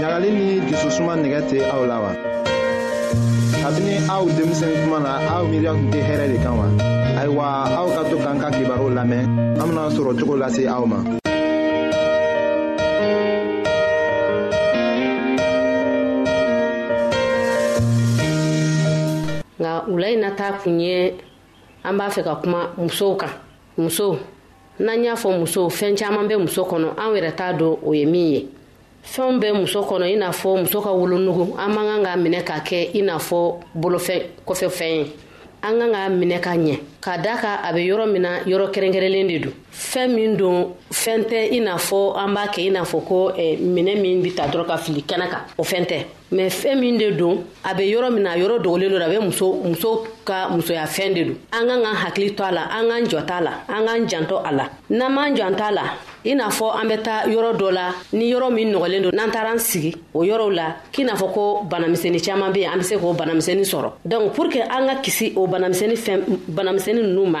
ɲagali ni jususuma nɛgɛ tɛ aw la wa kabini aw denmisɛn kuma na aw miiriya tun tɛ hɛrɛ de kan wa ayiwa aw ka to k'an ka kibaru lamɛn an bena sɔrɔ cogo lase aw ma nka wula in nata kun ye an b'a fɛ ka kuma musow kan musow n'an y'a fɔ musow fɛn caman bɛ muso kɔnɔ an yɛrɛ t'a dɔn o ye min ye fɛnw bɛ muso kɔnɔ i n'a fɔ muso ka wolonugu an man kan k'a minɛ k'a kɛ i n'a fɔ bolofɛn kɔfɛ fɛn ye an kan k'a minɛ ka ɲɛ ka da ka a bɛ yɔrɔ min na yɔrɔ kɛrɛnkɛrɛnlen de don fɛn min don fɛn tɛ i n'a fɔ an b'a kɛ i n'a fɔ ko eh, minɛ min bɛ ta dɔrɔn ka fili kɛnɛ kan o fɛn tɛ mɛ fɛn min de don a bɛ yɔrɔ min na a yɔrɔ dogolen don a bɛ muso muso ka musoya fɛn de don an kan ka hakili to a la an k'an jɔ t'a la an k'an janto a la n'an m'an jɔ an t'a la i n'a fɔ an bɛ taa yɔrɔ dɔ la ni yɔrɔ min nɔgɔlen don n'an taara an sigi o yɔrɔw la k'i n'a fɔ ko banamisɛnni caman bɛ yen an bɛ se k'o banamisɛnni sɔrɔ donc pour que an ka kisi o banamisɛnni fɛn banamisɛnni ninnu ma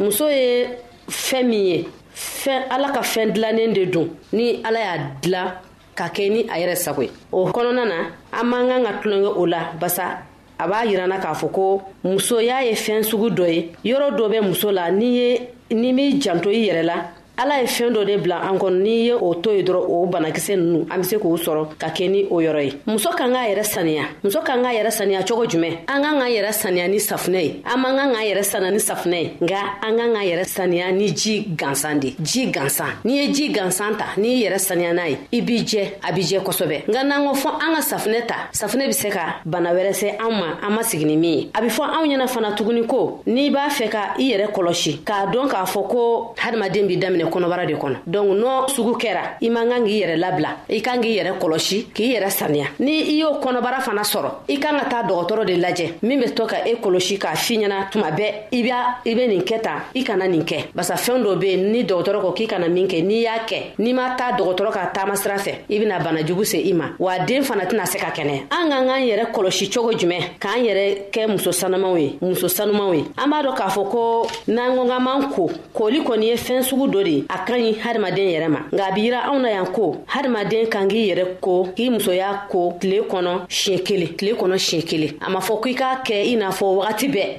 muso ye fɛn min ye fɛn ala ka fɛn dilannen de don ni ala y'a dila ka kɛ ni a yɛrɛ sago ye o kɔnɔna na an man kan ka tulonkɛ o la basa a b'a jirana k'a fɔ ko musoya ye fɛn sugu dɔ ye yɔrɔ dɔ bɛ muso la n'i ye n'i m'i janto i yɛrɛ la ala ye fɛn dɔ de bila an kɔnɔ n'i ye o to ye dɔrɔn o banakisɛ nunu an be se k'o sɔrɔ ka kɛ ni o yɔrɔ ye muso kan k'a yɛrɛ saniya muso kan k'a yɛrɛ saniya cogo jumɛn an kan k'an yɛrɛ saniya ni safinɛ ye an man kan k'an yɛrɛ saniya ni safinɛ ye nka an kan k'an yɛrɛ saniya ni ji gansan de ji gansan n'i ye ji gansan ta n'i yɛrɛ saniya n'a ye i b'i jɛ a b'i jɛ kosɛbɛ nka n'an ko fɔ an ka safinɛ ta safinɛ bɛ se ka bana wɛrɛ se anw ma an ma sigi ni min ye a bɛ fɔ anw ɲɛna fana tuguni ko n'i b'a fɛ ka i yɛrɛ kɔlɔsi k'a dɔn k'a fɔ ko hadamaden b'i daminɛ kɔnɔbara de kɔnɔ donc nɔ sugu kɛra i man kan k'i yɛrɛ labila i kan k'i yɛrɛ kɔlɔsi k'i yɛrɛ saniya ni i y'o kɔnɔbara fana sɔrɔ i kan ka taa dɔgɔtɔrɔ de lajɛ min bɛ to ka e kɔlɔsi k'a fi ɲɛna tuma bɛɛ i b'a i bɛ nin kɛ tan i kana nin kɛ basa fɛn dɔ bɛ yen ni dɔgɔtɔrɔ ko k'i kana min kɛ n'i y'a kɛ n'i ma taa dɔgɔtɔrɔ ka taama sira fɛ i bɛna bana jugu se i ma wa den fana tɛna se ka kɛnɛ an k'an k'an yɛrɛ kɔlɔsi cogo jumɛn k'an yɛrɛ kɛ muso sanamaw ye muso sanumaw ye an b'a dɔn k'a fɔ ko n'an ko k'an b'an ko koli kɔni ye fɛn sugu dɔ de ye a ka ɲi hadamaden yɛrɛ ma nka a bɛ yira anw na yan ko hadamaden kan k'i yɛrɛ ko k'i musoya ko tile kɔnɔ siɲɛ kelen tile kɔnɔ siɲɛ kelen a ma fɔ k'i k'a kɛ i n'a fɔ wagati bɛɛ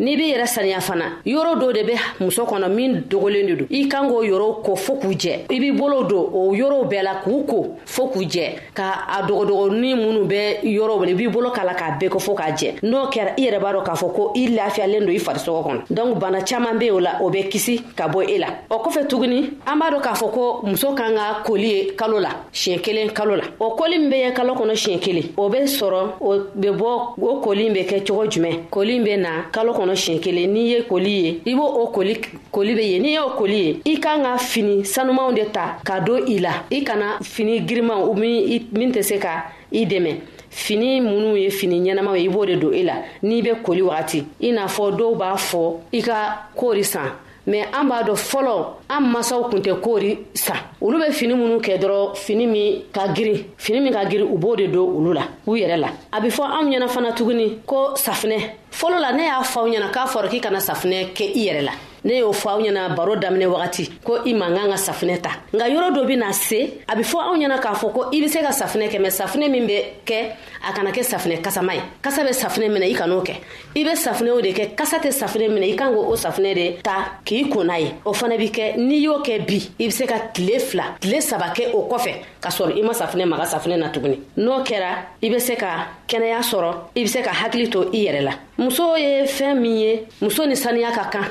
n'i bɛ yɛrɛ saniya fana yɔrɔ dɔ de bɛ muso kɔnɔ min dogolen de don i kan k'o yɔrɔw ko fo k'u jɛ i b'i bolo don o yɔrɔw bɛɛ la k'u ko fo k'u jɛ ka a dɔgɔdɔgɔnin minnu bɛ yɔrɔ bolo i b'i bolo k'a la k'a bɛɛ ko fo k'a jɛ n'o kɛra i yɛrɛ b'a dɔn k'a fɔ ko i lafiyalen don i farisɔgɔ kɔnɔ donc bana caman bɛ o la o bɛ kisi ka bɔ e la o kɔfɛ tuguni an b'a dɔn k'a fɔ ko muso kan ka koli ye kalo la siɲɛ kelen kalo la o koli min bɛ ye kalo kɔnɔ siɲɛ kelen o bɛ sɔrɔ o bɛ bɔ o koli bɛ kɛ cogo jumɛn koli bɛ na kalo kɔnɔ siɲɛ kelen n'i ye koli ye i b'o o koli koli bɛ ye n'i y'o koli ye i kan ka fini sanumanw de ta ka don i la i kana fini girimanw min tɛ se ka i dɛmɛ fini minnu ye fini ɲɛnamaw ye i b'o de don i la n'i bɛ koli wagati i n'a fɔ dɔw b'a fɔ i ka kori san mɛ an b'a dɔn fɔlɔ an masaw kun tɛ koori sa olu bɛ fini minnu kɛ dɔrɔn fini min ka girin fini min ka girin u b'o de don olu la u yɛrɛ la a bɛ fɔ anw ɲɛna fana tuguni ko safinɛ fɔlɔ la ne y'a fɔ aw ɲɛna k'a fɔra k'i kana safinɛ kɛ i yɛrɛ la ne y'o fɔ aw ɲɛna baro daminɛ wagati ko i man kan ka safinɛ ta nka yɔrɔ dɔ bɛna se a bɛ fɔ aw ɲɛna k'a fɔ ko i bɛ se ka safinɛ kɛ mɛ safinɛ min bɛ kɛ a kana kɛ safinɛ kasama ye kasa bɛ safinɛ minɛ i kan'o kɛ i bɛ safinɛw de kɛ kasa tɛ safinɛ minɛ i kan ko o safinɛ de ta k'i kona ye o fana bɛ kɛ n'i y'o kɛ bi i bɛ se ka tile fila tile saba kɛ o kɔfɛ ka sɔrɔ i ma safinɛ maga safinɛ na tuguni n'o kɛra i bɛ se ka kɛnɛya sɔrɔ i bɛ se ka hakili to i yɛrɛ la muso ye fɛn min ye muso ni saniya ka kan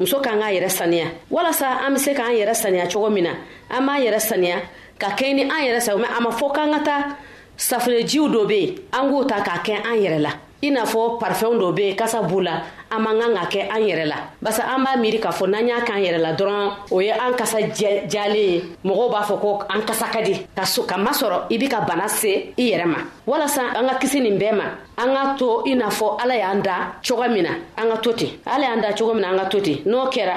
muso k'an k'a yɛrɛ saniya walasa an bɛ se k'an yɛrɛ saniya cogo min na an b'an yɛrɛ saniya ka kɛɲɛ ni an yɛrɛ sago mɛ a ma fɔ k'an ka taa safunɛjiw dɔ bɛ yen an k'o ta k'a kɛ an yɛrɛ la i n'a fɔ parifɛnw dɔ bɛ kasa b'u la an man kan ka kɛ an yɛrɛ la basa an b'a miiri k'a fɔ n'an y'a k'an yɛrɛ la dɔrɔn o ye an kasa jalen ye mɔgɔw b'a fɔ ko an kasa ka di ka so ka masɔrɔ i bɛ ka bana se i yɛrɛ ma walasa an ka kisi nin bɛɛ ma an ka to i n'a fɔ ala y'an da cogo min na an ka to ten ala y'an da cogo min na an ka to ten n'o kɛra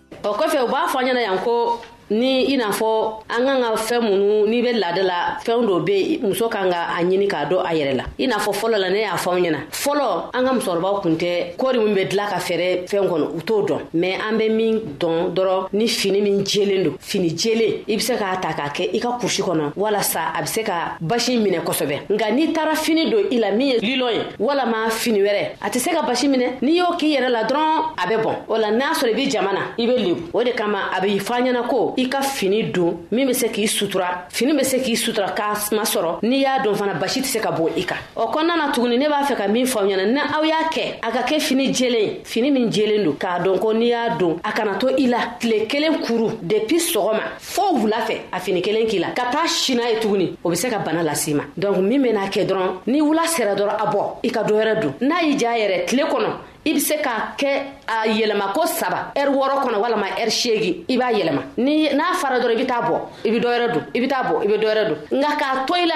o kɔfɛ u b'a fɔ an ɲɛna yan ko ni i n'a fɔ an kan ka fɛn minnu n'i bɛ laada la fɛn dɔ bɛ muso kan ka a ɲini k'a dɔn a yɛrɛ la i n'a fɔ fɔlɔ la ne y'a fɔ aw ɲɛna fɔlɔ an ka musokɔrɔbaw kun tɛ kɔɔri min bɛ dilan ka fɛɛrɛ fɛn kɔnɔ u t'o dɔn mɛ an bɛ min dɔn dɔrɔn ni fini min jɛlen don fini jɛlen i bɛ se k'a ta k'a kɛ i ka kurusi kɔnɔ walasa a bɛ se ka basi minɛ kosɛbɛ nka n'i taara fini don i la min ye lilɔn ye walama fini wɛrɛ a tɛ se ka basi minɛ n'i y'o k'i yɛrɛ la dɔrɔn a bɛ bɔn o la n'a sɔrɔ i bɛ jama na i bɛ lebu o de kama a bɛ fɔ ɲɛna ko i ka fini don min bɛ se k'i sutura fini bɛ se k'i sutura k'a masɔrɔ n'i y'a dɔn fana basi tɛ se ka bɔ i kan o kɔnɔna na tuguni ne b'a fɛ ka min fɔ aw ɲɛna ni aw y'a kɛ a ka kɛ fini jɛlen fini min jɛlen don k'a dɔn ko n'i y'a don a kana to i la tile kelen kuru depuis sɔgɔma fɔɔ wula fɛ a fini kelen k'i la ka taa sina ye tuguni o be se ka bana lasi ma donk min ben'a kɛ dɔrɔn ni wula sera dɔrɔn a bɔ i ka dɔwɛrɛ dun n'a y'i ja yɛrɛ tile kɔnɔ i be se k'a kɛ a yɛlɛma ko saba ɛri wɔɔrɔ kɔnɔ walama ɛri seegi i b'a yɛlɛma ni n'a fara dɔrɔn i be taa bɔ i be dɔwɛrɛ dun i be taa bɔ i be dɔwɛrɛ dun nka k'a to i la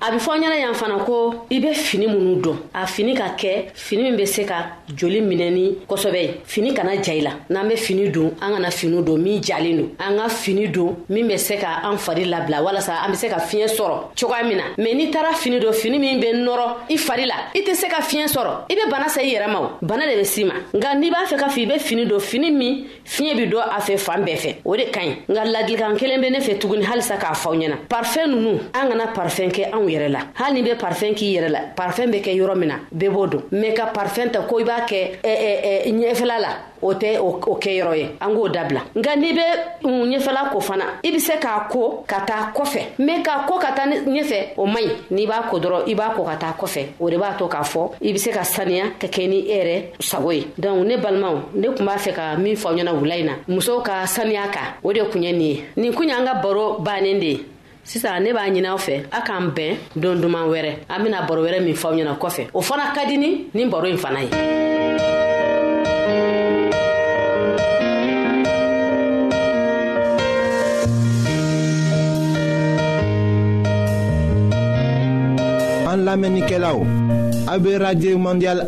a bɛ fɔ ɲɛna yan fana ko i bɛ fini minnu dɔn a fini ka kɛ fini min bɛ se ka joli minɛni kosɛbɛ fini kana ja i la n'an bɛ fini don an kana fini don min jalen don an ka fini don min bɛ se ka an fari labila walasa an bɛ se ka fiɲɛ sɔrɔ cogoya min na mɛ n'i taara fini don fini min bɛ nɔrɔ i fari la i tɛ se ka fiɲɛ sɔrɔ i bɛ bana sa i yɛrɛ ma bana de bɛ s'i ma nka n'i b'a fɛ ka fɔ i bɛ fini don fini min fiɲɛ bɛ dɔ a fɛ fan bɛɛ fɛ o de ka ɲi nka ladilikan kelen bɛ ne fɛ tuguni halisa k'a faw ɲɛna parfɛn ninnu an kana parfɛn kɛ anw yɛrɛ la hali ni bɛ parfɛn k'i yɛrɛ la parfɛn bɛ kɛ yɔrɔ min na bɛɛ b'o dɔn mɛ ka parfɛn ta ko i b'a kɛ ɲɛfɛla la o tɛ o kɛ yɔrɔ ye an k'o dabila nka n'i bɛ ɲɛfɛla ko fana i bɛ se k'a ko ka taa kɔfɛ mɛ k'a ko ka taa ɲɛfɛ o man ɲi n'i b'a ko dɔrɔn i b'a ko ka taa kɔfɛ o de b'a to k'a fɔ i bɛ se ka saniya ka kɛ ni e yɛrɛ sago ye donc ne balimaw ne tun b'a fɛ ka min fɔ aw ɲɛna wula in na musow ka saniya kan o de kun ye nin ye nin kun y'an ka baro bannen de ye sisan ne b'a ɲin'aw fɛ a k'an bɛn don duman wɛrɛ an bena baro wɛrɛ min fɔw ɲɛna kɔfɛ o fana ka dini ni baro in fana ye an lamɛnnikɛlaw a be radio mondial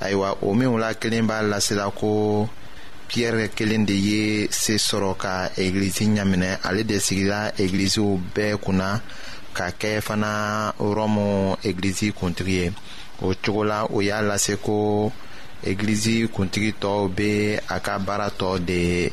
ayiwa o minw la kelen b'a lasela ko piyɛrɛ kelen de ye se sɔrɔ ka egilizi ɲaminɛ ale de sigila egiliziw bɛɛ kunna ka kɛ fana rɔmu egilizi kuntigi ye o cogo la o y'a lase ko egilizi kuntigi tɔw bɛ a ka baara tɔ de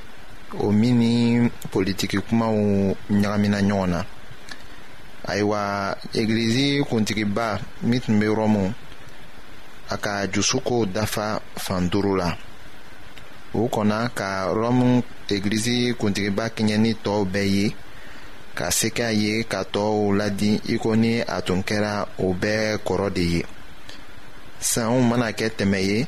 o min ni politiki kumaw ɲagamina ɲɔgɔn na ayiwa egilizi kuntigiba min tun bɛ rɔmu a ka jusuko dafa fan duuru la o kɔnna ka rɔmu egilizi kuntigiba kɛɲɛ ni tɔw bɛɛ ye ka se k'a ye ka tɔɔw ladi i ko ni a tun kɛra o bɛɛ kɔrɔ de ye sanw mana kɛ tɛmɛ ye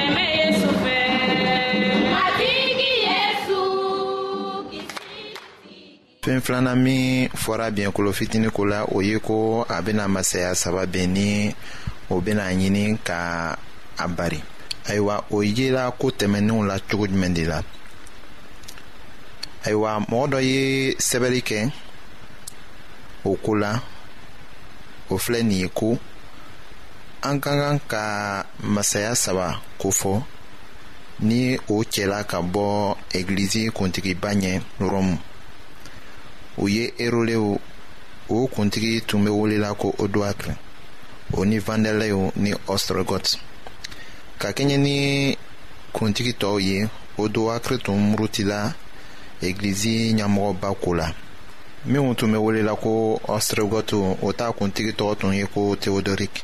fɛn filanan min fɔra biɲɛkolo fitini ko la o ye ko a bɛna masaya saba bɛn ni o bɛna ɲini ka a bari ayiwa o yela ko tɛmɛnenw la cogo jumɛn de la ayiwa mɔgɔ dɔ ye sɛbɛnni kɛ o ko la o filɛ nin ye ko an ka kan ka masaya saba ko fɔ ni o cɛla ka bɔ egilizi kuntigiba ɲɛ rɔmu u ye erolew o kuntigi tun bɛ welela ko odoakr o ni vandɛlɛw ni ɔstrogɔt ka kɛɲɛ ni kuntigi tɔw ye odoakr tun murutila egilizi ɲɛmɔgɔba ko la minnu tun bɛ welela ko ɔstrogɔtu o t'a kuntigi tɔgɔ tun ye ko teodorik